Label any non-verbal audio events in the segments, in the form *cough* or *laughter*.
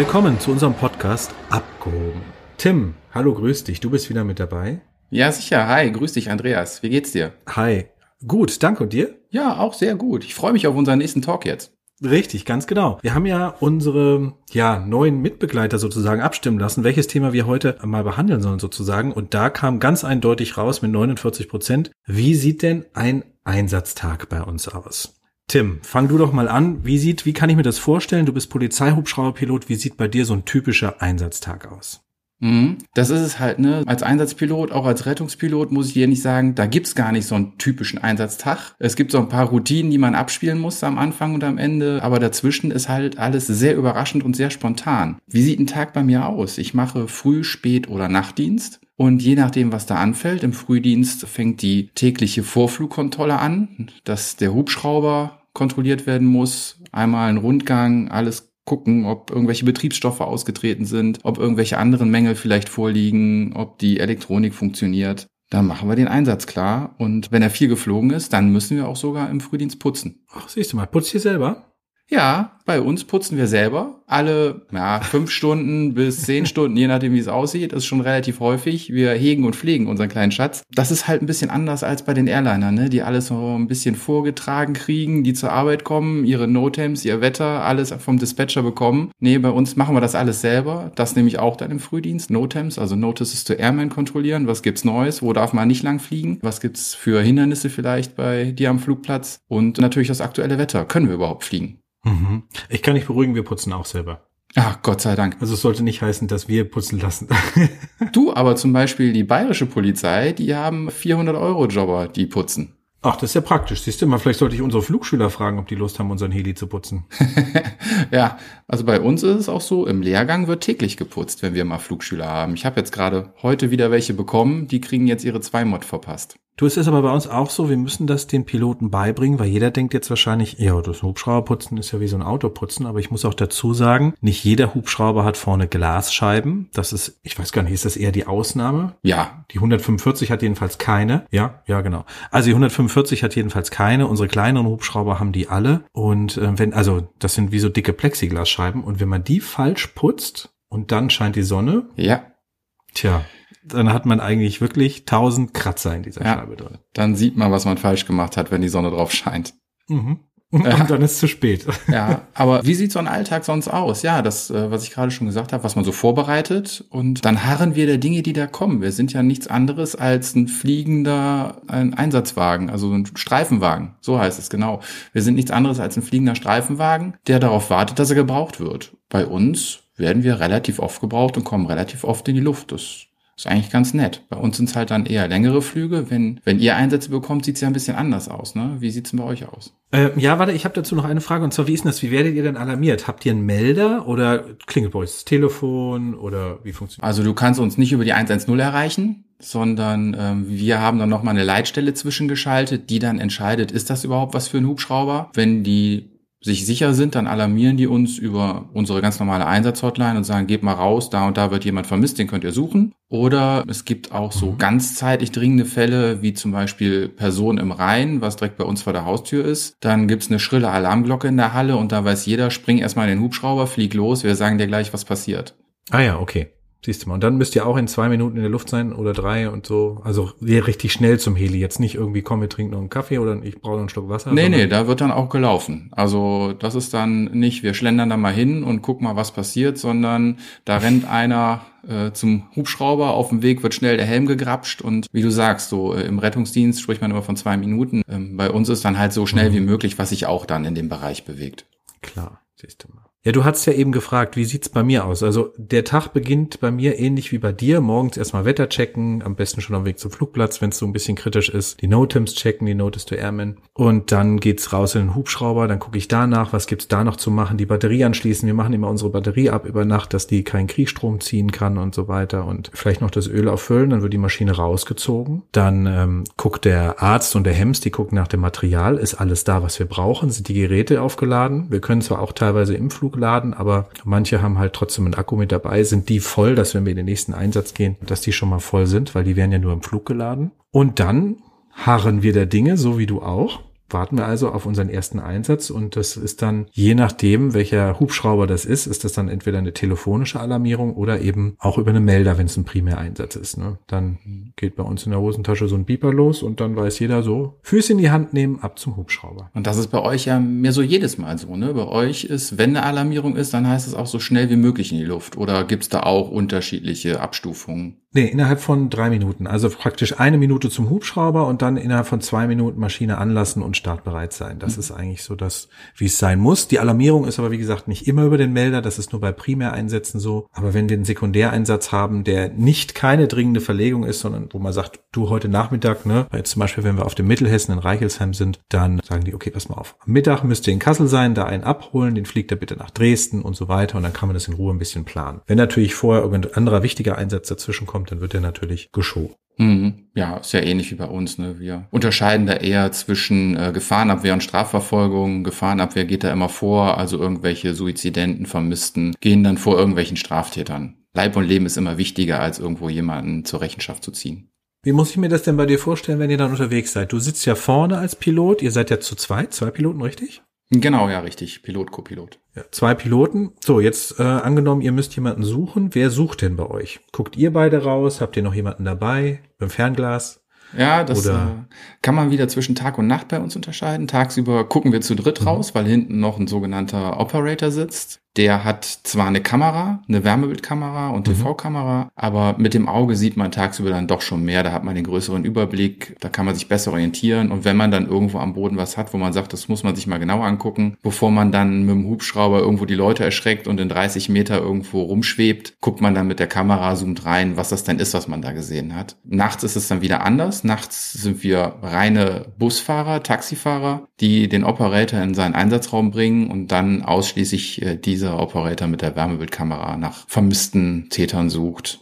Willkommen zu unserem Podcast Abgehoben. Tim, hallo, grüß dich. Du bist wieder mit dabei. Ja, sicher. Hi, grüß dich, Andreas. Wie geht's dir? Hi. Gut, danke. Und dir? Ja, auch sehr gut. Ich freue mich auf unseren nächsten Talk jetzt. Richtig, ganz genau. Wir haben ja unsere ja, neuen Mitbegleiter sozusagen abstimmen lassen, welches Thema wir heute mal behandeln sollen sozusagen. Und da kam ganz eindeutig raus mit 49 Prozent. Wie sieht denn ein Einsatztag bei uns aus? Tim, fang du doch mal an. Wie sieht, wie kann ich mir das vorstellen? Du bist Polizeihubschrauberpilot. Wie sieht bei dir so ein typischer Einsatztag aus? Mhm. Das ist es halt, ne? Als Einsatzpilot, auch als Rettungspilot muss ich dir nicht sagen, da gibt's gar nicht so einen typischen Einsatztag. Es gibt so ein paar Routinen, die man abspielen muss am Anfang und am Ende, aber dazwischen ist halt alles sehr überraschend und sehr spontan. Wie sieht ein Tag bei mir aus? Ich mache Früh-, Spät- oder Nachtdienst. Und je nachdem, was da anfällt, im Frühdienst fängt die tägliche Vorflugkontrolle an, dass der Hubschrauber kontrolliert werden muss. Einmal ein Rundgang, alles gucken, ob irgendwelche Betriebsstoffe ausgetreten sind, ob irgendwelche anderen Mängel vielleicht vorliegen, ob die Elektronik funktioniert. Dann machen wir den Einsatz klar. Und wenn er viel geflogen ist, dann müssen wir auch sogar im Frühdienst putzen. Ach, siehst du mal, putzt ihr selber? Ja, bei uns putzen wir selber alle ja, fünf Stunden bis zehn Stunden, je nachdem wie es aussieht. Ist schon relativ häufig. Wir hegen und pflegen unseren kleinen Schatz. Das ist halt ein bisschen anders als bei den Airlinern, ne? die alles so ein bisschen vorgetragen kriegen, die zur Arbeit kommen, ihre Notems, ihr Wetter, alles vom Dispatcher bekommen. Nee, bei uns machen wir das alles selber. Das nehme ich auch dann im Frühdienst. Notems, also Notices to Airman kontrollieren. Was gibt's Neues? Wo darf man nicht lang fliegen? Was gibt's für Hindernisse vielleicht bei dir am Flugplatz? Und natürlich das aktuelle Wetter. Können wir überhaupt fliegen? Mhm. Ich kann dich beruhigen, wir putzen auch selber. Ach, Gott sei Dank. Also es sollte nicht heißen, dass wir putzen lassen. *laughs* du, aber zum Beispiel die bayerische Polizei, die haben 400 Euro Jobber, die putzen. Ach, das ist ja praktisch. Siehst du mal, vielleicht sollte ich unsere Flugschüler fragen, ob die Lust haben, unseren Heli zu putzen. *laughs* ja, also bei uns ist es auch so, im Lehrgang wird täglich geputzt, wenn wir mal Flugschüler haben. Ich habe jetzt gerade heute wieder welche bekommen, die kriegen jetzt ihre Zwei-Mod verpasst. Du, es ist aber bei uns auch so, wir müssen das den Piloten beibringen, weil jeder denkt jetzt wahrscheinlich, ja, das Hubschrauberputzen ist ja wie so ein Autoputzen, aber ich muss auch dazu sagen, nicht jeder Hubschrauber hat vorne Glasscheiben. Das ist, ich weiß gar nicht, ist das eher die Ausnahme? Ja. Die 145 hat jedenfalls keine. Ja, ja, genau. Also die 145 hat jedenfalls keine. Unsere kleineren Hubschrauber haben die alle. Und äh, wenn, also das sind wie so dicke Plexiglasscheiben. Und wenn man die falsch putzt und dann scheint die Sonne. Ja. Tja, dann hat man eigentlich wirklich tausend Kratzer in dieser ja, Scheibe drin. Dann sieht man, was man falsch gemacht hat, wenn die Sonne drauf scheint. Mhm. Und ja. dann ist es zu spät. *laughs* Ja, aber wie sieht so ein Alltag sonst aus? Ja, das, äh, was ich gerade schon gesagt habe, was man so vorbereitet und dann harren wir der Dinge, die da kommen. Wir sind ja nichts anderes als ein fliegender ein Einsatzwagen, also ein Streifenwagen. So heißt es genau. Wir sind nichts anderes als ein fliegender Streifenwagen, der darauf wartet, dass er gebraucht wird. Bei uns werden wir relativ oft gebraucht und kommen relativ oft in die Luft. Das ist eigentlich ganz nett. Bei uns sind es halt dann eher längere Flüge. Wenn, wenn ihr Einsätze bekommt, sieht es ja ein bisschen anders aus. Ne? Wie sieht's denn bei euch aus? Äh, ja, warte, ich habe dazu noch eine Frage. Und zwar, wie ist denn das? Wie werdet ihr denn alarmiert? Habt ihr einen Melder oder klingelt bei euch das Telefon oder wie funktioniert Also du kannst uns nicht über die 110 erreichen, sondern ähm, wir haben dann nochmal eine Leitstelle zwischengeschaltet, die dann entscheidet, ist das überhaupt was für ein Hubschrauber? Wenn die sich sicher sind, dann alarmieren die uns über unsere ganz normale Einsatzhotline und sagen, geht mal raus, da und da wird jemand vermisst, den könnt ihr suchen. Oder es gibt auch so mhm. ganzzeitig dringende Fälle, wie zum Beispiel Person im Rhein, was direkt bei uns vor der Haustür ist. Dann gibt's eine schrille Alarmglocke in der Halle und da weiß jeder, spring erstmal in den Hubschrauber, flieg los, wir sagen dir gleich, was passiert. Ah ja, okay. Siehst du mal. Und dann müsst ihr auch in zwei Minuten in der Luft sein oder drei und so. Also wäre richtig schnell zum Heli. Jetzt nicht irgendwie, komm, wir trinken noch einen Kaffee oder ich brauche noch einen Schluck Wasser. Nee, nee, da wird dann auch gelaufen. Also das ist dann nicht, wir schlendern da mal hin und gucken mal, was passiert, sondern da rennt einer äh, zum Hubschrauber. Auf dem Weg wird schnell der Helm gegrapscht und wie du sagst, so äh, im Rettungsdienst spricht man immer von zwei Minuten. Ähm, bei uns ist dann halt so schnell mhm. wie möglich, was sich auch dann in dem Bereich bewegt. Klar, siehst du mal. Ja, du hast ja eben gefragt, wie sieht's bei mir aus? Also der Tag beginnt bei mir ähnlich wie bei dir. Morgens erstmal Wetter checken, am besten schon am Weg zum Flugplatz, wenn es so ein bisschen kritisch ist. Die Notems checken, die Notice to Airmen. Und dann geht's raus in den Hubschrauber, dann gucke ich danach, was gibt's da noch zu machen, die Batterie anschließen. Wir machen immer unsere Batterie ab über Nacht, dass die keinen Kriegstrom ziehen kann und so weiter. Und vielleicht noch das Öl auffüllen, dann wird die Maschine rausgezogen. Dann ähm, guckt der Arzt und der Hems, die gucken nach dem Material. Ist alles da, was wir brauchen? Sind die Geräte aufgeladen? Wir können zwar auch teilweise im Flug laden, aber manche haben halt trotzdem einen Akku mit dabei. Sind die voll, dass wenn wir in den nächsten Einsatz gehen, dass die schon mal voll sind, weil die werden ja nur im Flug geladen. Und dann harren wir der Dinge, so wie du auch. Warten wir also auf unseren ersten Einsatz und das ist dann, je nachdem, welcher Hubschrauber das ist, ist das dann entweder eine telefonische Alarmierung oder eben auch über eine Melder, wenn es ein Primäreinsatz ist. Ne? Dann geht bei uns in der Hosentasche so ein Beeper los und dann weiß jeder so, Füße in die Hand nehmen, ab zum Hubschrauber. Und das ist bei euch ja mehr so jedes Mal so, ne? Bei euch ist, wenn eine Alarmierung ist, dann heißt es auch so schnell wie möglich in die Luft. Oder gibt's da auch unterschiedliche Abstufungen? Nee, innerhalb von drei Minuten. Also praktisch eine Minute zum Hubschrauber und dann innerhalb von zwei Minuten Maschine anlassen und startbereit sein. Das mhm. ist eigentlich so das, wie es sein muss. Die Alarmierung ist aber, wie gesagt, nicht immer über den Melder. Das ist nur bei Primäreinsätzen so. Aber wenn wir einen Sekundäreinsatz haben, der nicht keine dringende Verlegung ist, sondern wo man sagt, du heute Nachmittag, ne, jetzt zum Beispiel, wenn wir auf dem Mittelhessen in Reichelsheim sind, dann sagen die, okay, pass mal auf. Am Mittag müsst ihr in Kassel sein, da einen abholen, den fliegt er bitte nach Dresden und so weiter. Und dann kann man das in Ruhe ein bisschen planen. Wenn natürlich vorher irgendein anderer wichtiger Einsatz dazwischen kommt, kommt, dann wird er natürlich geschoben. Mhm. Ja, ist ja ähnlich wie bei uns. Ne? Wir unterscheiden da eher zwischen äh, Gefahrenabwehr und Strafverfolgung. Gefahrenabwehr geht da immer vor, also irgendwelche Suizidenten, Vermissten gehen dann vor irgendwelchen Straftätern. Leib und Leben ist immer wichtiger, als irgendwo jemanden zur Rechenschaft zu ziehen. Wie muss ich mir das denn bei dir vorstellen, wenn ihr dann unterwegs seid? Du sitzt ja vorne als Pilot, ihr seid ja zu zweit, zwei Piloten, richtig? Genau, ja, richtig. Pilot, Copilot. Ja, zwei Piloten. So, jetzt äh, angenommen, ihr müsst jemanden suchen. Wer sucht denn bei euch? Guckt ihr beide raus? Habt ihr noch jemanden dabei? Beim Fernglas? Ja, das äh, kann man wieder zwischen Tag und Nacht bei uns unterscheiden. Tagsüber gucken wir zu dritt mhm. raus, weil hinten noch ein sogenannter Operator sitzt. Der hat zwar eine Kamera, eine Wärmebildkamera und mhm. TV-Kamera, aber mit dem Auge sieht man tagsüber dann doch schon mehr. Da hat man den größeren Überblick, da kann man sich besser orientieren. Und wenn man dann irgendwo am Boden was hat, wo man sagt, das muss man sich mal genau angucken, bevor man dann mit dem Hubschrauber irgendwo die Leute erschreckt und in 30 Meter irgendwo rumschwebt, guckt man dann mit der Kamera, zoomt rein, was das denn ist, was man da gesehen hat. Nachts ist es dann wieder anders. Nachts sind wir reine Busfahrer, Taxifahrer, die den Operator in seinen Einsatzraum bringen und dann ausschließlich äh, diese dieser Operator mit der Wärmebildkamera nach vermissten Tätern sucht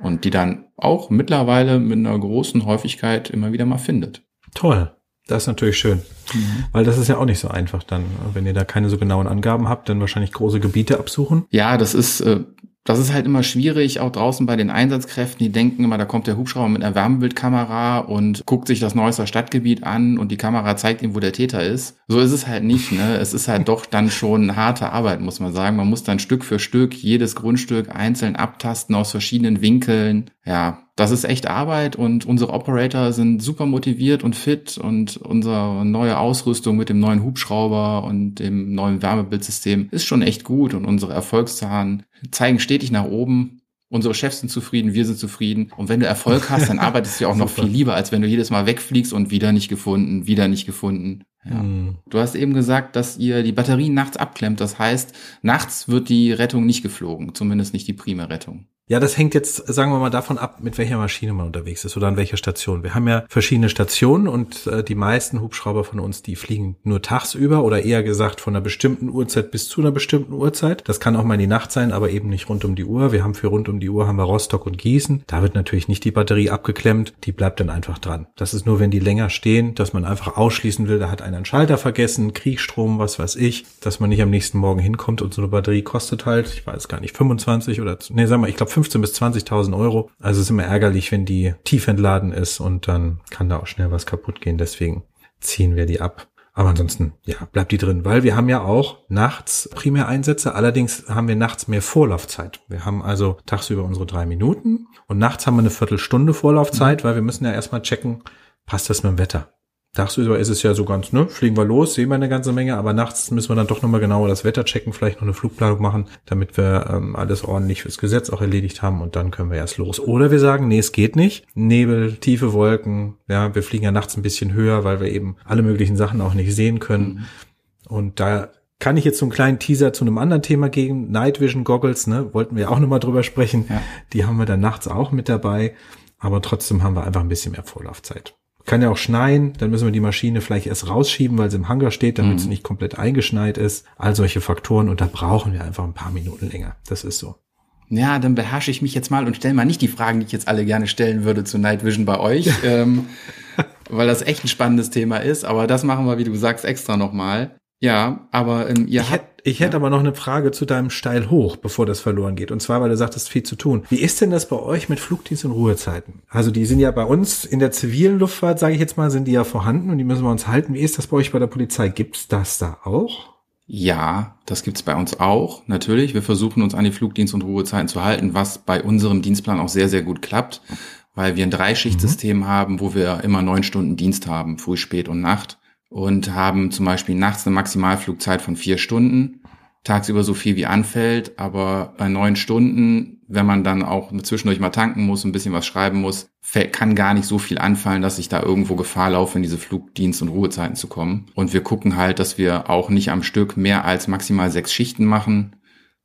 und die dann auch mittlerweile mit einer großen Häufigkeit immer wieder mal findet. Toll. Das ist natürlich schön. Mhm. Weil das ist ja auch nicht so einfach dann, wenn ihr da keine so genauen Angaben habt, dann wahrscheinlich große Gebiete absuchen. Ja, das ist äh, das ist halt immer schwierig, auch draußen bei den Einsatzkräften, die denken immer, da kommt der Hubschrauber mit einer Wärmebildkamera und guckt sich das neueste Stadtgebiet an und die Kamera zeigt ihm, wo der Täter ist. So ist es halt nicht, ne? Es ist halt doch dann schon harte Arbeit, muss man sagen. Man muss dann Stück für Stück jedes Grundstück einzeln abtasten aus verschiedenen Winkeln. Ja, das ist echt Arbeit und unsere Operator sind super motiviert und fit und unsere neue Ausrüstung mit dem neuen Hubschrauber und dem neuen Wärmebildsystem ist schon echt gut und unsere Erfolgszahlen zeigen stetig nach oben. Unsere Chefs sind zufrieden, wir sind zufrieden. Und wenn du Erfolg hast, dann *laughs* arbeitest du auch noch viel lieber, als wenn du jedes Mal wegfliegst und wieder nicht gefunden, wieder nicht gefunden. Ja. Mhm. Du hast eben gesagt, dass ihr die Batterien nachts abklemmt. Das heißt, nachts wird die Rettung nicht geflogen, zumindest nicht die Primärettung. Ja, das hängt jetzt, sagen wir mal, davon ab, mit welcher Maschine man unterwegs ist oder an welcher Station. Wir haben ja verschiedene Stationen und äh, die meisten Hubschrauber von uns, die fliegen nur tagsüber oder eher gesagt von einer bestimmten Uhrzeit bis zu einer bestimmten Uhrzeit. Das kann auch mal in die Nacht sein, aber eben nicht rund um die Uhr. Wir haben für rund um die Uhr haben wir Rostock und Gießen. Da wird natürlich nicht die Batterie abgeklemmt, die bleibt dann einfach dran. Das ist nur, wenn die länger stehen, dass man einfach ausschließen will, da hat einer einen Schalter vergessen, Kriegsstrom, was weiß ich, dass man nicht am nächsten Morgen hinkommt und so eine Batterie kostet halt, ich weiß gar nicht, 25 oder, nee, sag mal, ich glaube 15 bis 20.000 Euro. Also es ist immer ärgerlich, wenn die tief entladen ist und dann kann da auch schnell was kaputt gehen. Deswegen ziehen wir die ab. Aber ansonsten, ja, bleibt die drin, weil wir haben ja auch nachts Primäreinsätze. Allerdings haben wir nachts mehr Vorlaufzeit. Wir haben also tagsüber unsere drei Minuten und nachts haben wir eine Viertelstunde Vorlaufzeit, weil wir müssen ja erstmal checken, passt das mit dem Wetter. Tagsüber ist es ja so ganz, ne, fliegen wir los, sehen wir eine ganze Menge, aber nachts müssen wir dann doch nochmal genauer das Wetter checken, vielleicht noch eine Flugplanung machen, damit wir ähm, alles ordentlich fürs Gesetz auch erledigt haben und dann können wir erst los. Oder wir sagen, nee, es geht nicht. Nebel, tiefe Wolken, ja, wir fliegen ja nachts ein bisschen höher, weil wir eben alle möglichen Sachen auch nicht sehen können. Mhm. Und da kann ich jetzt so einen kleinen Teaser zu einem anderen Thema geben. Night Vision Goggles, ne, wollten wir auch nochmal drüber sprechen. Ja. Die haben wir dann nachts auch mit dabei. Aber trotzdem haben wir einfach ein bisschen mehr Vorlaufzeit. Kann ja auch schneien, dann müssen wir die Maschine vielleicht erst rausschieben, weil sie im Hangar steht, damit mhm. sie nicht komplett eingeschneit ist. All solche Faktoren und da brauchen wir einfach ein paar Minuten länger. Das ist so. Ja, dann beherrsche ich mich jetzt mal und stelle mal nicht die Fragen, die ich jetzt alle gerne stellen würde zu Night Vision bei euch, *laughs* ähm, weil das echt ein spannendes Thema ist. Aber das machen wir, wie du sagst, extra nochmal. Ja, aber ähm, ihr Ich habt hätte ich hätte aber noch eine Frage zu deinem Steil hoch, bevor das verloren geht. Und zwar, weil du sagtest, viel zu tun. Wie ist denn das bei euch mit Flugdienst und Ruhezeiten? Also die sind ja bei uns in der zivilen Luftfahrt, sage ich jetzt mal, sind die ja vorhanden und die müssen wir uns halten. Wie ist das bei euch bei der Polizei? Gibt's das da auch? Ja, das gibt's bei uns auch. Natürlich, wir versuchen uns an die Flugdienst- und Ruhezeiten zu halten, was bei unserem Dienstplan auch sehr, sehr gut klappt, weil wir ein Dreischichtsystem haben, wo wir immer neun Stunden Dienst haben, früh, spät und Nacht und haben zum Beispiel nachts eine Maximalflugzeit von vier Stunden, tagsüber so viel wie anfällt, aber bei neun Stunden, wenn man dann auch zwischendurch mal tanken muss, ein bisschen was schreiben muss, kann gar nicht so viel anfallen, dass ich da irgendwo Gefahr laufe, in diese Flugdienst- und Ruhezeiten zu kommen. Und wir gucken halt, dass wir auch nicht am Stück mehr als maximal sechs Schichten machen.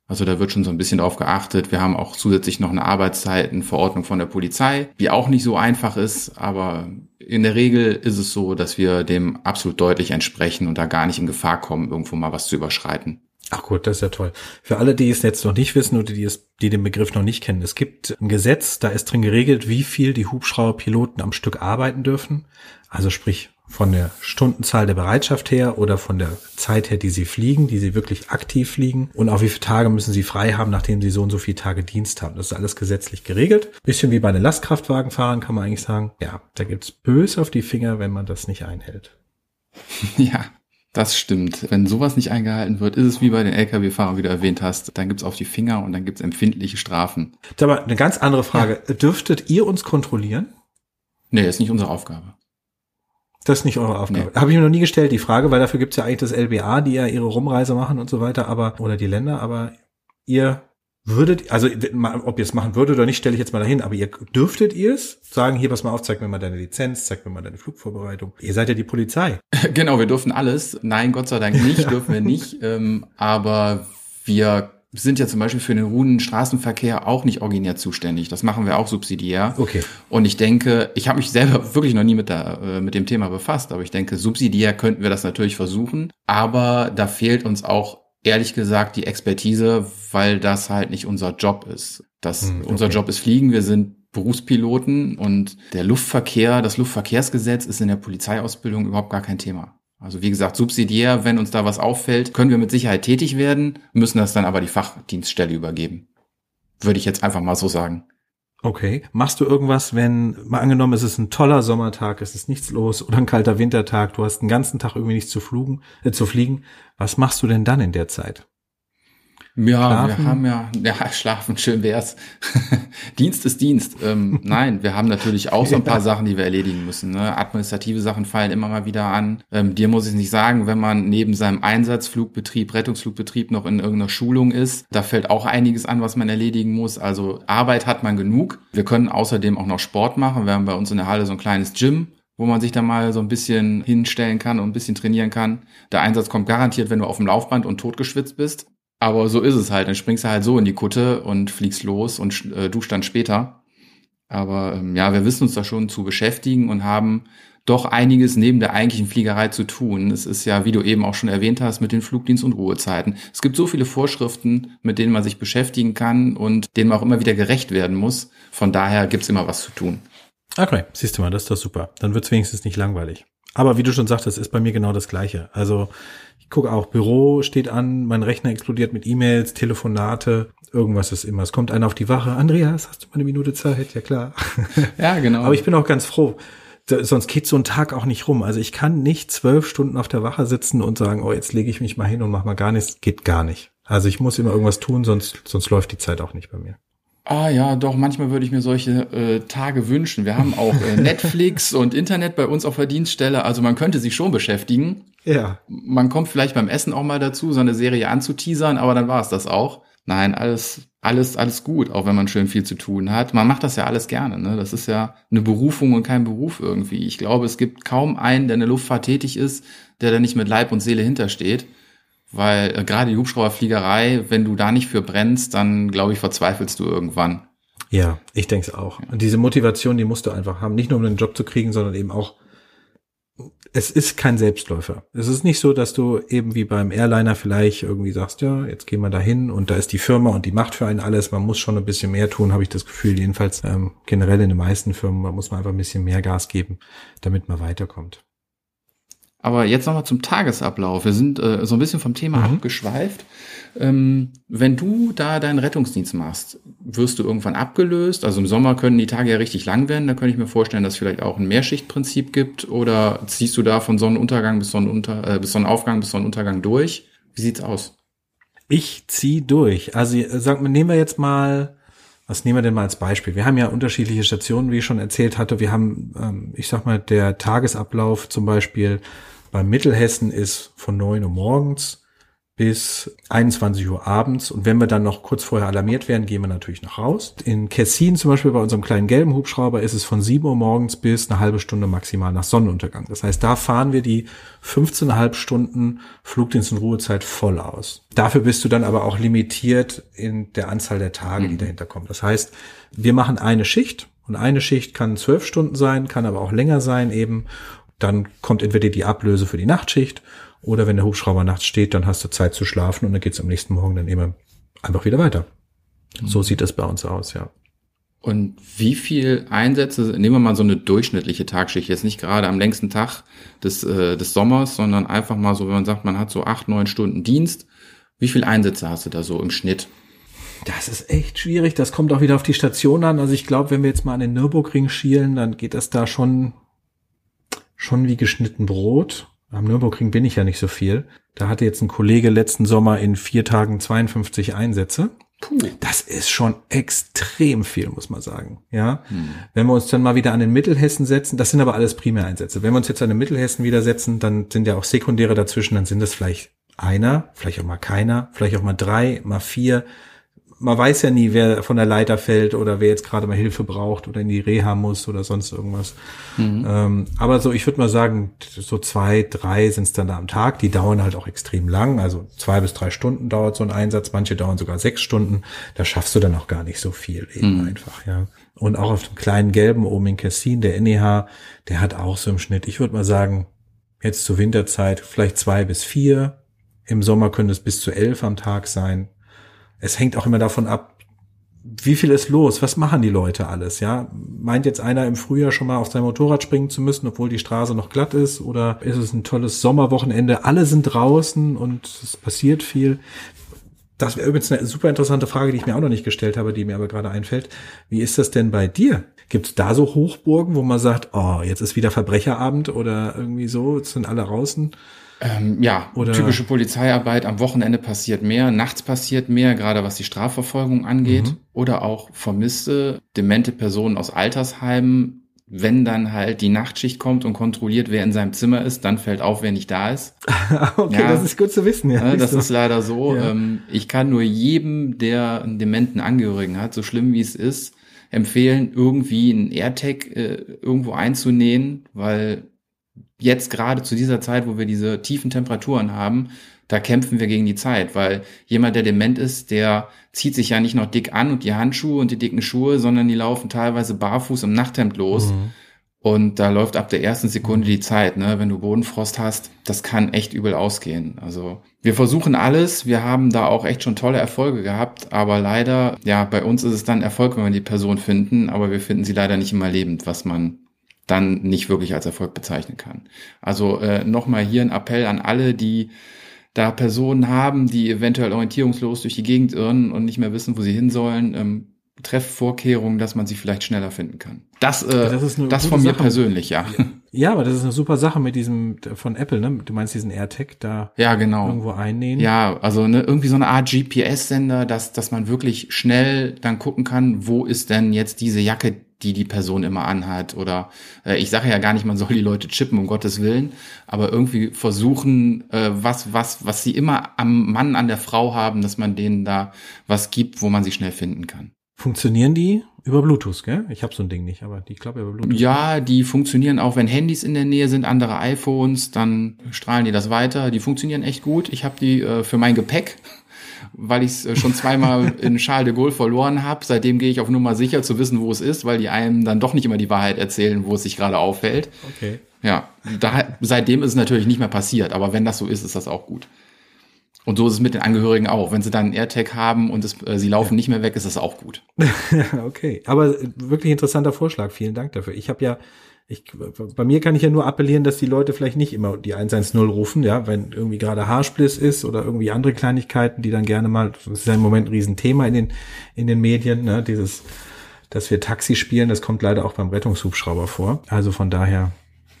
Also da wird schon so ein bisschen drauf geachtet. Wir haben auch zusätzlich noch eine Arbeitszeitenverordnung von der Polizei, die auch nicht so einfach ist, aber in der Regel ist es so, dass wir dem absolut deutlich entsprechen und da gar nicht in Gefahr kommen, irgendwo mal was zu überschreiten. Ach gut, das ist ja toll. Für alle, die es jetzt noch nicht wissen oder die, es, die den Begriff noch nicht kennen, es gibt ein Gesetz, da ist drin geregelt, wie viel die Hubschrauberpiloten am Stück arbeiten dürfen. Also sprich von der Stundenzahl der Bereitschaft her oder von der Zeit her, die sie fliegen, die sie wirklich aktiv fliegen und auch wie viele Tage müssen sie frei haben, nachdem sie so und so viele Tage Dienst haben. Das ist alles gesetzlich geregelt. Bisschen wie bei den Lastkraftwagenfahrern kann man eigentlich sagen. Ja, da gibt's bös auf die Finger, wenn man das nicht einhält. *laughs* Ja, das stimmt. Wenn sowas nicht eingehalten wird, ist es wie bei den Lkw-Fahrern, wie du erwähnt hast. Dann gibt's auf die Finger und dann gibt's empfindliche Strafen. Aber eine ganz andere Frage. Dürftet ihr uns kontrollieren? Nee, ist nicht unsere Aufgabe. Das ist nicht eure Aufgabe. Habe ich mir noch nie gestellt, die Frage, weil dafür gibt's ja eigentlich das LBA, die ja ihre Rumreise machen und so weiter, aber, oder die Länder, aber ihr würdet, also ob ihr es machen würdet oder nicht, stelle ich jetzt mal dahin, aber ihr dürftet ihr es sagen, hier, pass mal auf, zeig mir mal deine Lizenz, zeig mir mal deine Flugvorbereitung. Ihr seid ja die Polizei. *laughs* Genau, wir dürfen alles. Nein, Gott sei Dank nicht, *laughs* dürfen wir nicht. Ähm, aber wir sind ja zum Beispiel für den ruhenden Straßenverkehr auch nicht originär zuständig. Das machen wir auch subsidiär. Okay. Und ich denke, ich habe mich selber wirklich noch nie mit, der, äh, mit dem Thema befasst, aber ich denke, subsidiär könnten wir das natürlich versuchen. Aber da fehlt uns auch ehrlich gesagt die Expertise, weil das halt nicht unser Job ist. Das, Hm, okay. Unser Job ist Fliegen, wir sind Berufspiloten und der Luftverkehr, das Luftverkehrsgesetz ist in der Polizeiausbildung überhaupt gar kein Thema. Also wie gesagt, subsidiär, wenn uns da was auffällt, können wir mit Sicherheit tätig werden, müssen das dann aber die Fachdienststelle übergeben. Würde ich jetzt einfach mal so sagen. Okay. Machst du irgendwas, wenn, mal angenommen, es ist ein toller Sommertag, es ist nichts los oder ein kalter Wintertag, du hast den ganzen Tag irgendwie nichts zu fliegen, äh, zu fliegen. Was machst du denn dann in der Zeit? Ja, Schlafen? wir haben ja, ja, schlafen, schön wär's. *laughs* Dienst ist Dienst. Ähm, *laughs* nein, wir haben natürlich auch so ein paar Sachen, die wir erledigen müssen. Ne? Administrative Sachen fallen immer mal wieder an. Ähm, dir muss ich nicht sagen, wenn man neben seinem Einsatzflugbetrieb, Rettungsflugbetrieb noch in irgendeiner Schulung ist, da fällt auch einiges an, was man erledigen muss. Also Arbeit hat man genug. Wir können außerdem auch noch Sport machen. Wir haben bei uns in der Halle so ein kleines Gym wo man sich dann mal so ein bisschen hinstellen kann und ein bisschen trainieren kann. Der Einsatz kommt garantiert, wenn du auf dem Laufband und totgeschwitzt bist. Aber so ist es halt. Dann springst du halt so in die Kutte und fliegst los und äh, duschst dann später. Aber ähm, ja, wir wissen uns da schon zu beschäftigen und haben doch einiges neben der eigentlichen Fliegerei zu tun. Es ist ja, wie du eben auch schon erwähnt hast, mit den Flugdienst- und Ruhezeiten. Es gibt so viele Vorschriften, mit denen man sich beschäftigen kann und denen man auch immer wieder gerecht werden muss. Von daher gibt's immer was zu tun. Okay, siehst du mal, das ist doch super. Dann wird's wenigstens nicht langweilig. Aber wie du schon sagtest, ist bei mir genau das Gleiche. Also ich gucke auch, Büro steht an, mein Rechner explodiert mit E-Mails, Telefonate, irgendwas ist immer. Es kommt einer auf die Wache. Andreas, hast du mal eine Minute Zeit? Ja klar. *laughs* Ja, genau. Aber ich bin auch ganz froh. Sonst geht so ein Tag auch nicht rum. Also ich kann nicht zwölf Stunden auf der Wache sitzen und sagen, oh, jetzt lege ich mich mal hin und mach mal gar nichts. Geht gar nicht. Also ich muss immer irgendwas tun, sonst, sonst läuft die Zeit auch nicht bei mir. Ah ja, doch, manchmal würde ich mir solche äh, Tage wünschen. Wir haben auch äh, *laughs* Netflix und Internet bei uns auf der Dienststelle, also man könnte sich schon beschäftigen. Ja. Man kommt vielleicht beim Essen auch mal dazu, so eine Serie anzuteasern, aber dann war es das auch. Nein, alles, alles, alles gut, auch wenn man schön viel zu tun hat. Man macht das ja alles gerne, ne? Das ist ja eine Berufung und kein Beruf irgendwie. Ich glaube, es gibt kaum einen, der in der Luftfahrt tätig ist, der da nicht mit Leib und Seele hintersteht. Weil äh, gerade die Hubschrauberfliegerei, wenn du da nicht für brennst, dann glaube ich, verzweifelst du irgendwann. Ja, ich denke es auch. Und diese Motivation, die musst du einfach haben. Nicht nur um den Job zu kriegen, sondern eben auch, es ist kein Selbstläufer. Es ist nicht so, dass du eben wie beim Airliner vielleicht irgendwie sagst, ja, jetzt gehen wir da hin und da ist die Firma und die macht für einen alles. Man muss schon ein bisschen mehr tun, habe ich das Gefühl. Jedenfalls ähm, generell in den meisten Firmen, da muss man einfach ein bisschen mehr Gas geben, damit man weiterkommt. Aber jetzt nochmal zum Tagesablauf. Wir sind äh, so ein bisschen vom Thema mhm. abgeschweift. Ähm, wenn du da deinen Rettungsdienst machst, wirst du irgendwann abgelöst? Also im Sommer können die Tage ja richtig lang werden. Da könnte ich mir vorstellen, dass es vielleicht auch ein Mehrschichtprinzip gibt. Oder ziehst du da von Sonnenuntergang bis, Sonnenunter äh, bis Sonnenaufgang bis Sonnenuntergang durch? Wie sieht's aus? Ich zieh durch. Also sag mal, nehmen wir jetzt mal, was nehmen wir denn mal als Beispiel? Wir haben ja unterschiedliche Stationen, wie ich schon erzählt hatte. Wir haben, ähm, ich sag mal, der Tagesablauf zum Beispiel beim Mittelhessen ist von neun Uhr morgens bis 21 Uhr abends. Und wenn wir dann noch kurz vorher alarmiert werden, gehen wir natürlich noch raus. In Kessin zum Beispiel bei unserem kleinen gelben Hubschrauber ist es von 7 Uhr morgens bis eine halbe Stunde maximal nach Sonnenuntergang. Das heißt, da fahren wir die 15,5 Stunden Flugdienst- und Ruhezeit voll aus. Dafür bist du dann aber auch limitiert in der Anzahl der Tage, die mhm. dahinter kommen. Das heißt, wir machen eine Schicht und eine Schicht kann zwölf Stunden sein, kann aber auch länger sein eben. Dann kommt entweder die Ablöse für die Nachtschicht oder wenn der Hubschrauber nachts steht, dann hast du Zeit zu schlafen und dann geht's am nächsten Morgen dann eben einfach wieder weiter. Mhm. So sieht es bei uns aus, ja. Und wie viel Einsätze, nehmen wir mal so eine durchschnittliche Tagschicht, jetzt nicht gerade am längsten Tag des, äh, des Sommers, sondern einfach mal so, wenn man sagt, man hat so acht, neun Stunden Dienst, wie viel Einsätze hast du da so im Schnitt? Das ist echt schwierig. Das kommt auch wieder auf die Station an. Also ich glaube, wenn wir jetzt mal an den Nürburgring schielen, dann geht das da schon, schon wie geschnitten Brot. Am Nürburgring bin ich ja nicht so viel. Da hatte jetzt ein Kollege letzten Sommer in vier Tagen 52 Einsätze. Puh. Das ist schon extrem viel, muss man sagen. Ja, hm. wenn wir uns dann mal wieder an den Mittelhessen setzen, das sind aber alles Primäreinsätze. Wenn wir uns jetzt an den Mittelhessen wieder setzen, dann sind ja auch Sekundäre dazwischen, dann sind das vielleicht einer, vielleicht auch mal keiner, vielleicht auch mal drei, mal vier man weiß ja nie, wer von der Leiter fällt oder wer jetzt gerade mal Hilfe braucht oder in die Reha muss oder sonst irgendwas. Mhm. Ähm, aber so, ich würde mal sagen, so zwei, drei sind es dann da am Tag. Die dauern halt auch extrem lang. Also zwei bis drei Stunden dauert so ein Einsatz. Manche dauern sogar sechs Stunden. Da schaffst du dann auch gar nicht so viel eben mhm. einfach, ja. Und auch auf dem kleinen gelben oben in Kessin, der NEH, der hat auch so im Schnitt, ich würde mal sagen, jetzt zur Winterzeit vielleicht zwei bis vier. Im Sommer können es bis zu elf am Tag sein es hängt auch immer davon ab, wie viel ist los? Was machen die Leute alles? Ja, meint jetzt einer im Frühjahr schon mal auf sein Motorrad springen zu müssen, obwohl die Straße noch glatt ist? Oder ist es ein tolles Sommerwochenende? Alle sind draußen und es passiert viel. Das wäre übrigens eine super interessante Frage, die ich mir auch noch nicht gestellt habe, die mir aber gerade einfällt. Wie ist das denn bei dir? Gibt es da so Hochburgen, wo man sagt, oh, jetzt ist wieder Verbrecherabend oder irgendwie so, jetzt sind alle draußen? Ähm, ja, Oder typische Polizeiarbeit. Am Wochenende passiert mehr, nachts passiert mehr, gerade was die Strafverfolgung angeht. Mhm. Oder auch vermisste, demente Personen aus Altersheimen. Wenn dann halt die Nachtschicht kommt und kontrolliert, wer in seinem Zimmer ist, dann fällt auf, wer nicht da ist. *laughs* okay, ja, das ist gut zu wissen. Ja, ne, das so. ist leider so. Ja. Ähm, ich kann nur jedem, der einen dementen Angehörigen hat, so schlimm wie es ist, empfehlen, irgendwie einen AirTag äh, irgendwo einzunähen, weil jetzt gerade zu dieser Zeit, wo wir diese tiefen Temperaturen haben, da kämpfen wir gegen die Zeit, weil jemand, der dement ist, der zieht sich ja nicht noch dick an und die Handschuhe und die dicken Schuhe, sondern die laufen teilweise barfuß im Nachthemd los. Mhm. Und da läuft ab der ersten Sekunde die Zeit, ne? Wenn du Bodenfrost hast, das kann echt übel ausgehen. Also wir versuchen alles, wir haben da auch echt schon tolle Erfolge gehabt, aber leider, ja, bei uns ist es dann Erfolg, wenn wir die Person finden, aber wir finden sie leider nicht immer lebend, was man dann nicht wirklich als Erfolg bezeichnen kann. Also äh, nochmal hier ein Appell an alle, die da Personen haben, die eventuell orientierungslos durch die Gegend irren und nicht mehr wissen, wo sie hin sollen. Ähm, trefft Vorkehrungen, dass man sie vielleicht schneller finden kann. Das, äh, das, ist eine das von mir Sache. persönlich, ja. *laughs* Ja, aber das ist eine super Sache mit diesem von Apple, ne? Du meinst diesen AirTag da ja, genau. irgendwo einnehmen? Ja, also ne, irgendwie so eine Art GPS-Sender, dass, dass man wirklich schnell dann gucken kann, wo ist denn jetzt diese Jacke, die die Person immer anhat. Oder äh, ich sage ja gar nicht, man soll die Leute chippen, um Gottes Willen, aber irgendwie versuchen, äh, was, was, was sie immer am Mann, an der Frau haben, dass man denen da was gibt, wo man sie schnell finden kann. Funktionieren die über Bluetooth, gell? Ich habe so ein Ding nicht, aber die glaube über Bluetooth. Ja, die funktionieren auch, wenn Handys in der Nähe sind, andere iPhones, dann strahlen die das weiter. Die funktionieren echt gut. Ich habe die äh, für mein Gepäck weil ich es äh, schon zweimal in Charles de Gaulle verloren habe. Seitdem gehe ich auf Nummer sicher zu wissen, wo es ist, weil die einem dann doch nicht immer die Wahrheit erzählen, wo es sich gerade aufhält. Okay. Ja, da, seitdem ist es natürlich nicht mehr passiert, aber wenn das so ist, ist das auch gut. Und so ist es mit den Angehörigen auch. Wenn sie dann einen AirTag haben und es, äh, sie laufen ja. nicht mehr weg, ist das auch gut. *laughs* okay, aber wirklich interessanter Vorschlag. Vielen Dank dafür. Ich habe ja ich, bei mir kann ich ja nur appellieren, dass die Leute vielleicht nicht immer die 110 rufen, ja, wenn irgendwie gerade Haarspliss ist oder irgendwie andere Kleinigkeiten, die dann gerne mal, das ist ja im Moment ein Riesenthema in den, in den Medien, ne, dieses, dass wir Taxi spielen, das kommt leider auch beim Rettungshubschrauber vor. Also von daher,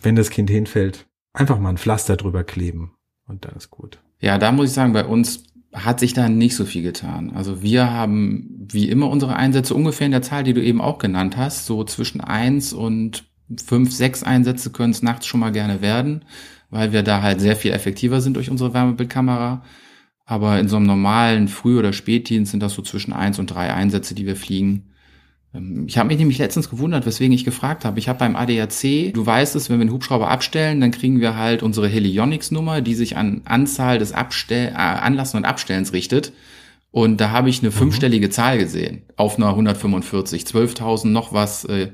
wenn das Kind hinfällt, einfach mal ein Pflaster drüber kleben und dann ist gut. Ja, da muss ich sagen, bei uns hat sich da nicht so viel getan. Also wir haben wie immer unsere Einsätze ungefähr in der Zahl, die du eben auch genannt hast, so zwischen eins und fünf, sechs Einsätze können es nachts schon mal gerne werden, weil wir da halt sehr viel effektiver sind durch unsere Wärmebildkamera. Aber in so einem normalen Früh- oder Spätdienst sind das so zwischen eins und drei Einsätze, die wir fliegen. Ähm, ich habe mich nämlich letztens gewundert, weswegen ich gefragt habe. Ich habe beim ADAC, du weißt es, wenn wir einen Hubschrauber abstellen, dann kriegen wir halt unsere Helionics-Nummer, die sich an Anzahl des Abstell äh, Anlassen und Abstellens richtet. Und da habe ich eine mhm. fünfstellige Zahl gesehen auf einer 145, 12.000 noch was äh,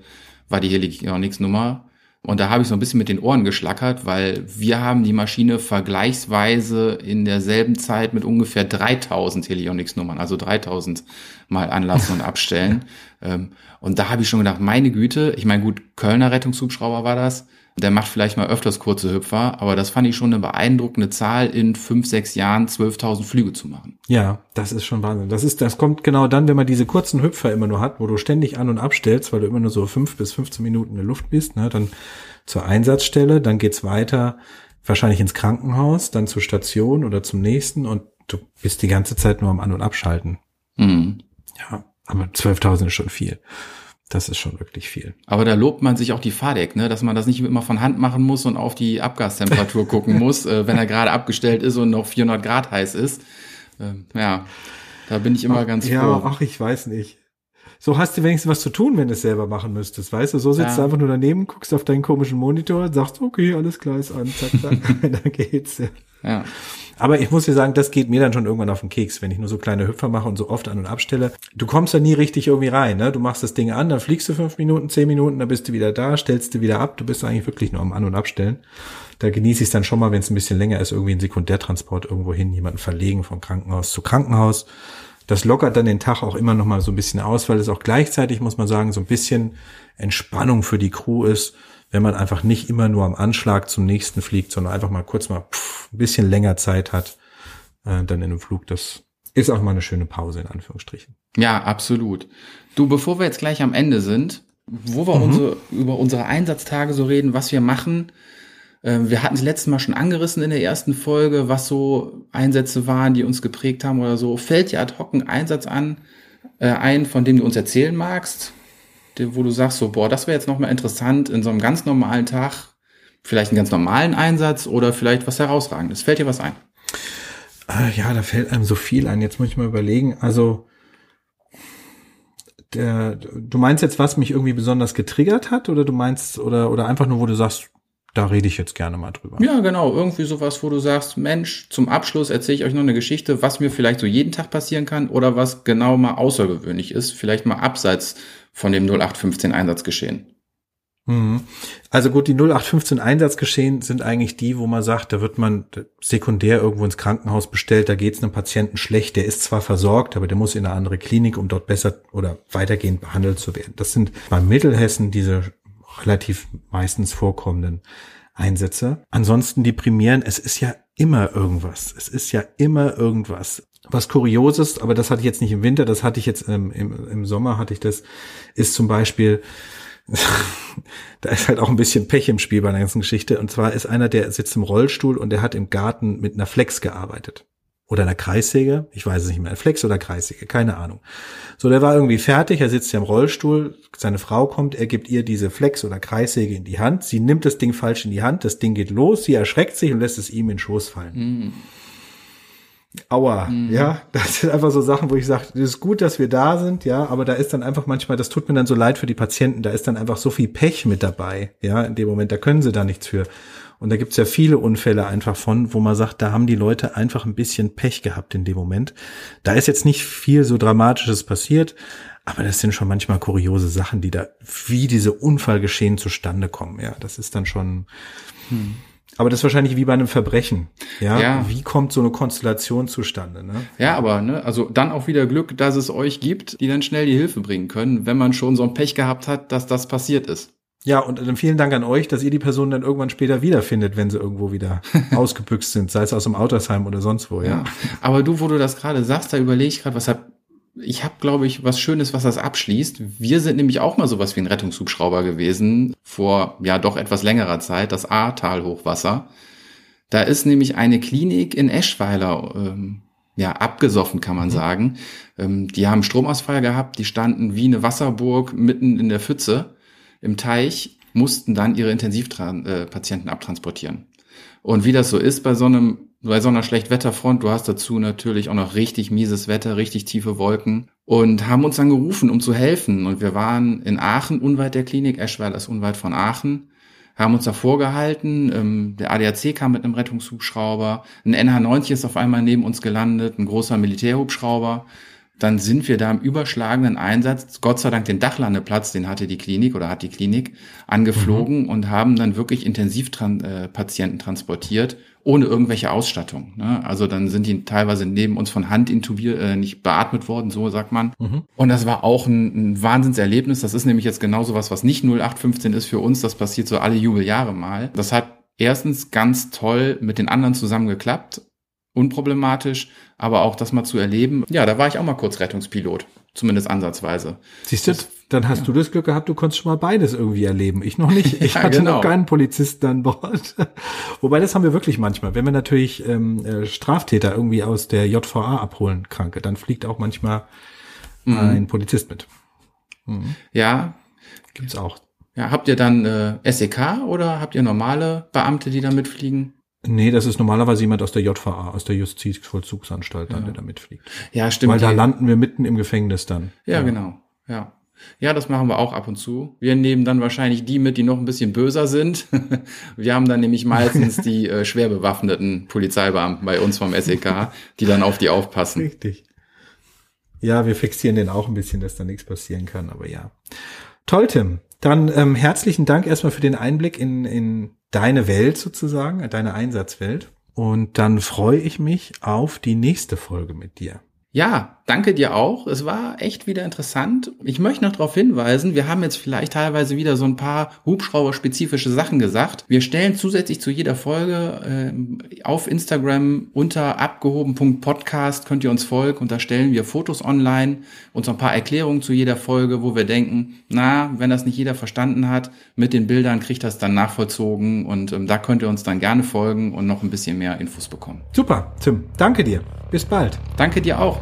war die Helionics-Nummer. Und da habe ich so ein bisschen mit den Ohren geschlackert, weil wir haben die Maschine vergleichsweise in derselben Zeit mit ungefähr 3000 Helionics-Nummern, also 3000 mal anlassen und *laughs* abstellen. Ähm, und da habe ich schon gedacht, meine Güte, ich meine, gut, Kölner Rettungshubschrauber war das, der macht vielleicht mal öfters kurze Hüpfer, aber das fand ich schon eine beeindruckende Zahl, in fünf, sechs Jahren 12.000 Flüge zu machen. Ja, das ist schon Wahnsinn. Das ist, das kommt genau dann, wenn man diese kurzen Hüpfer immer nur hat, wo du ständig an und abstellst, weil du immer nur so fünf bis 15 Minuten in der Luft bist, ne, dann zur Einsatzstelle, dann geht's weiter, wahrscheinlich ins Krankenhaus, dann zur Station oder zum nächsten und du bist die ganze Zeit nur am An- und Abschalten. Mhm. Ja, aber 12.000 ist schon viel. Das ist schon wirklich viel. Aber da lobt man sich auch die Fahrdeck, ne? dass man das nicht immer von Hand machen muss und auf die Abgastemperatur *laughs* gucken muss, äh, wenn er gerade abgestellt ist und noch 400 Grad heiß ist. Ähm, ja, da bin ich immer ach, ganz froh. Ja, ach, ich weiß nicht. So hast du wenigstens was zu tun, wenn du es selber machen müsstest, weißt du? So sitzt ja. du einfach nur daneben, guckst auf deinen komischen Monitor, sagst, okay, alles klar, ist an, zack, zack, *laughs* *laughs* dann geht's. Ja. ja. Aber ich muss dir sagen, das geht mir dann schon irgendwann auf den Keks, wenn ich nur so kleine Hüpfer mache und so oft an und abstelle. Du kommst da nie richtig irgendwie rein, ne? Du machst das Ding an, dann fliegst du fünf Minuten, zehn Minuten, dann bist du wieder da, stellst du wieder ab. Du bist eigentlich wirklich nur am An- und Abstellen. Da genieße ich es dann schon mal, wenn es ein bisschen länger ist, irgendwie ein Sekundärtransport irgendwo hin, jemanden verlegen vom Krankenhaus zu Krankenhaus. Das lockert dann den Tag auch immer noch mal so ein bisschen aus, weil es auch gleichzeitig, muss man sagen, so ein bisschen Entspannung für die Crew ist wenn man einfach nicht immer nur am Anschlag zum nächsten fliegt, sondern einfach mal kurz mal pff, ein bisschen länger Zeit hat, äh, dann in einem Flug. Das ist auch mal eine schöne Pause in Anführungsstrichen. Ja, absolut. Du, bevor wir jetzt gleich am Ende sind, wo wir mhm. unsere, über unsere Einsatztage so reden, was wir machen, wir hatten es letztes Mal schon angerissen in der ersten Folge, was so Einsätze waren, die uns geprägt haben oder so. Fällt dir ad hoc ein Einsatz an, äh, ein, von dem du uns erzählen magst? wo du sagst, so, boah, das wäre jetzt nochmal interessant in so einem ganz normalen Tag, vielleicht einen ganz normalen Einsatz oder vielleicht was herausragendes. Fällt dir was ein? Äh, ja, da fällt einem so viel ein. Jetzt muss ich mal überlegen. Also, der, du meinst jetzt, was mich irgendwie besonders getriggert hat, oder du meinst, oder, oder einfach nur, wo du sagst, da rede ich jetzt gerne mal drüber. Ja, genau. Irgendwie sowas, wo du sagst, Mensch, zum Abschluss erzähle ich euch noch eine Geschichte, was mir vielleicht so jeden Tag passieren kann oder was genau mal außergewöhnlich ist, vielleicht mal abseits von dem 0815 Einsatzgeschehen. Mhm. Also gut, die 0815 Einsatzgeschehen sind eigentlich die, wo man sagt, da wird man sekundär irgendwo ins Krankenhaus bestellt, da geht es einem Patienten schlecht, der ist zwar versorgt, aber der muss in eine andere Klinik, um dort besser oder weitergehend behandelt zu werden. Das sind bei Mittelhessen diese relativ meistens vorkommenden Einsätze. Ansonsten die primären, es ist ja immer irgendwas. Es ist ja immer irgendwas. Was Kurioses, aber das hatte ich jetzt nicht im Winter, das hatte ich jetzt ähm, im, im Sommer, hatte ich das, ist zum Beispiel, *laughs* da ist halt auch ein bisschen Pech im Spiel bei der ganzen Geschichte. Und zwar ist einer, der sitzt im Rollstuhl und der hat im Garten mit einer Flex gearbeitet oder einer Kreissäge, ich weiß es nicht mehr, Flex oder Kreissäge, keine Ahnung. So, der war irgendwie fertig, er sitzt ja im Rollstuhl, seine Frau kommt, er gibt ihr diese Flex oder Kreissäge in die Hand, sie nimmt das Ding falsch in die Hand, das Ding geht los, sie erschreckt sich und lässt es ihm in den Schoß fallen. Mhm. Aua, mhm. ja, das sind einfach so Sachen, wo ich sage, es ist gut, dass wir da sind, ja, aber da ist dann einfach manchmal, das tut mir dann so leid für die Patienten, da ist dann einfach so viel Pech mit dabei, ja, in dem Moment, da können sie da nichts für. Und da gibt's ja viele Unfälle einfach von, wo man sagt, da haben die Leute einfach ein bisschen Pech gehabt in dem Moment. Da ist jetzt nicht viel so Dramatisches passiert, aber das sind schon manchmal kuriose Sachen, die da wie diese Unfallgeschehen zustande kommen. Ja, das ist dann schon. Hm. Aber das ist wahrscheinlich wie bei einem Verbrechen. Ja? ja. Wie kommt so eine Konstellation zustande? Ne? Ja, aber ne, also dann auch wieder Glück, dass es euch gibt, die dann schnell die Hilfe bringen können, wenn man schon so ein Pech gehabt hat, dass das passiert ist. Ja, und dann vielen Dank an euch, dass ihr die Person dann irgendwann später wiederfindet, wenn sie irgendwo wieder *laughs* ausgebüxt sind, sei es aus dem Autosheim oder sonst wo, ja. ja. Aber du, wo du das gerade sagst, da überlege ich gerade, was hab ich habe, glaube ich, was Schönes, was das abschließt. Wir sind nämlich auch mal sowas wie ein Rettungshubschrauber gewesen, vor ja doch etwas längerer Zeit, das Ahrtal-Hochwasser. Da ist nämlich eine Klinik in Eschweiler ähm, ja, abgesoffen, kann man mhm. sagen. Ähm, die haben Stromausfall gehabt, die standen wie eine Wasserburg mitten in der Pfütze im Teich, mussten dann ihre Intensivpatienten äh, abtransportieren. Und wie das so ist bei so einem, bei so einer Schlechtwetterfront, du hast dazu natürlich auch noch richtig mieses Wetter, richtig tiefe Wolken und haben uns dann gerufen, um zu helfen. Und wir waren in Aachen, unweit der Klinik, Eschweiler ist unweit von Aachen, haben uns davor gehalten. Ähm, der ADAC kam mit einem Rettungshubschrauber. Ein NH90 ist auf einmal neben uns gelandet, ein großer Militärhubschrauber dann sind wir da im überschlagenden Einsatz, Gott sei Dank den Dachlandeplatz, den hatte die Klinik oder hat die Klinik, angeflogen mhm. und haben dann wirklich Intensivpatienten äh, transportiert, ohne irgendwelche Ausstattung. Ne? Also dann sind die teilweise neben uns von Hand intubiert, äh, nicht beatmet worden, so sagt man. Mhm. Und das war auch ein, ein Wahnsinnserlebnis. Das ist nämlich jetzt genau so was, was nicht 0815 ist für uns. Das passiert so alle Jubeljahre mal. Das hat erstens ganz toll mit den anderen zusammen geklappt unproblematisch, aber auch das mal zu erleben. Ja, da war ich auch mal kurz Rettungspilot, zumindest ansatzweise. Siehst du, dann hast ja. du das Glück gehabt, du konntest schon mal beides irgendwie erleben. Ich noch nicht. *laughs* Ich ja, hatte genau. noch keinen Polizisten an Bord. *laughs* Wobei das haben wir wirklich manchmal. Wenn wir natürlich ähm, äh, Straftäter irgendwie aus der JVA abholen, Kranke, dann fliegt auch manchmal mhm. ein Polizist mit. Mhm. Ja. Gibt's auch. Ja, habt ihr dann äh, SEK oder habt ihr normale Beamte, die da mitfliegen? Nee, das ist normalerweise jemand aus der JVA, aus der Justizvollzugsanstalt, ja. der da mitfliegt. Ja, stimmt. Weil da landen wir mitten im Gefängnis dann. Ja, ja, genau. Ja. Ja, das machen wir auch ab und zu. Wir nehmen dann wahrscheinlich die mit, die noch ein bisschen böser sind. *laughs* wir haben dann nämlich meistens die äh, schwer bewaffneten Polizeibeamten bei uns vom SEK, die dann auf die aufpassen. Richtig. Ja, wir fixieren den auch ein bisschen, dass da nichts passieren kann, aber ja. Toll, Tim. Dann ähm, herzlichen Dank erstmal für den Einblick in, in deine Welt sozusagen, deine Einsatzwelt. Und dann freue ich mich auf die nächste Folge mit dir. Ja, danke dir auch. Es war echt wieder interessant. Ich möchte noch darauf hinweisen, wir haben jetzt vielleicht teilweise wieder so ein paar Hubschrauber-spezifische Sachen gesagt. Wir stellen zusätzlich zu jeder Folge äh, auf Instagram unter abgehoben.podcast könnt ihr uns folgen und da stellen wir Fotos online und so ein paar Erklärungen zu jeder Folge, wo wir denken, na, wenn das nicht jeder verstanden hat, mit den Bildern kriegt das dann nachvollzogen und ähm, da könnt ihr uns dann gerne folgen und noch ein bisschen mehr Infos bekommen. Super, Tim. Danke dir. Bis bald. Danke dir auch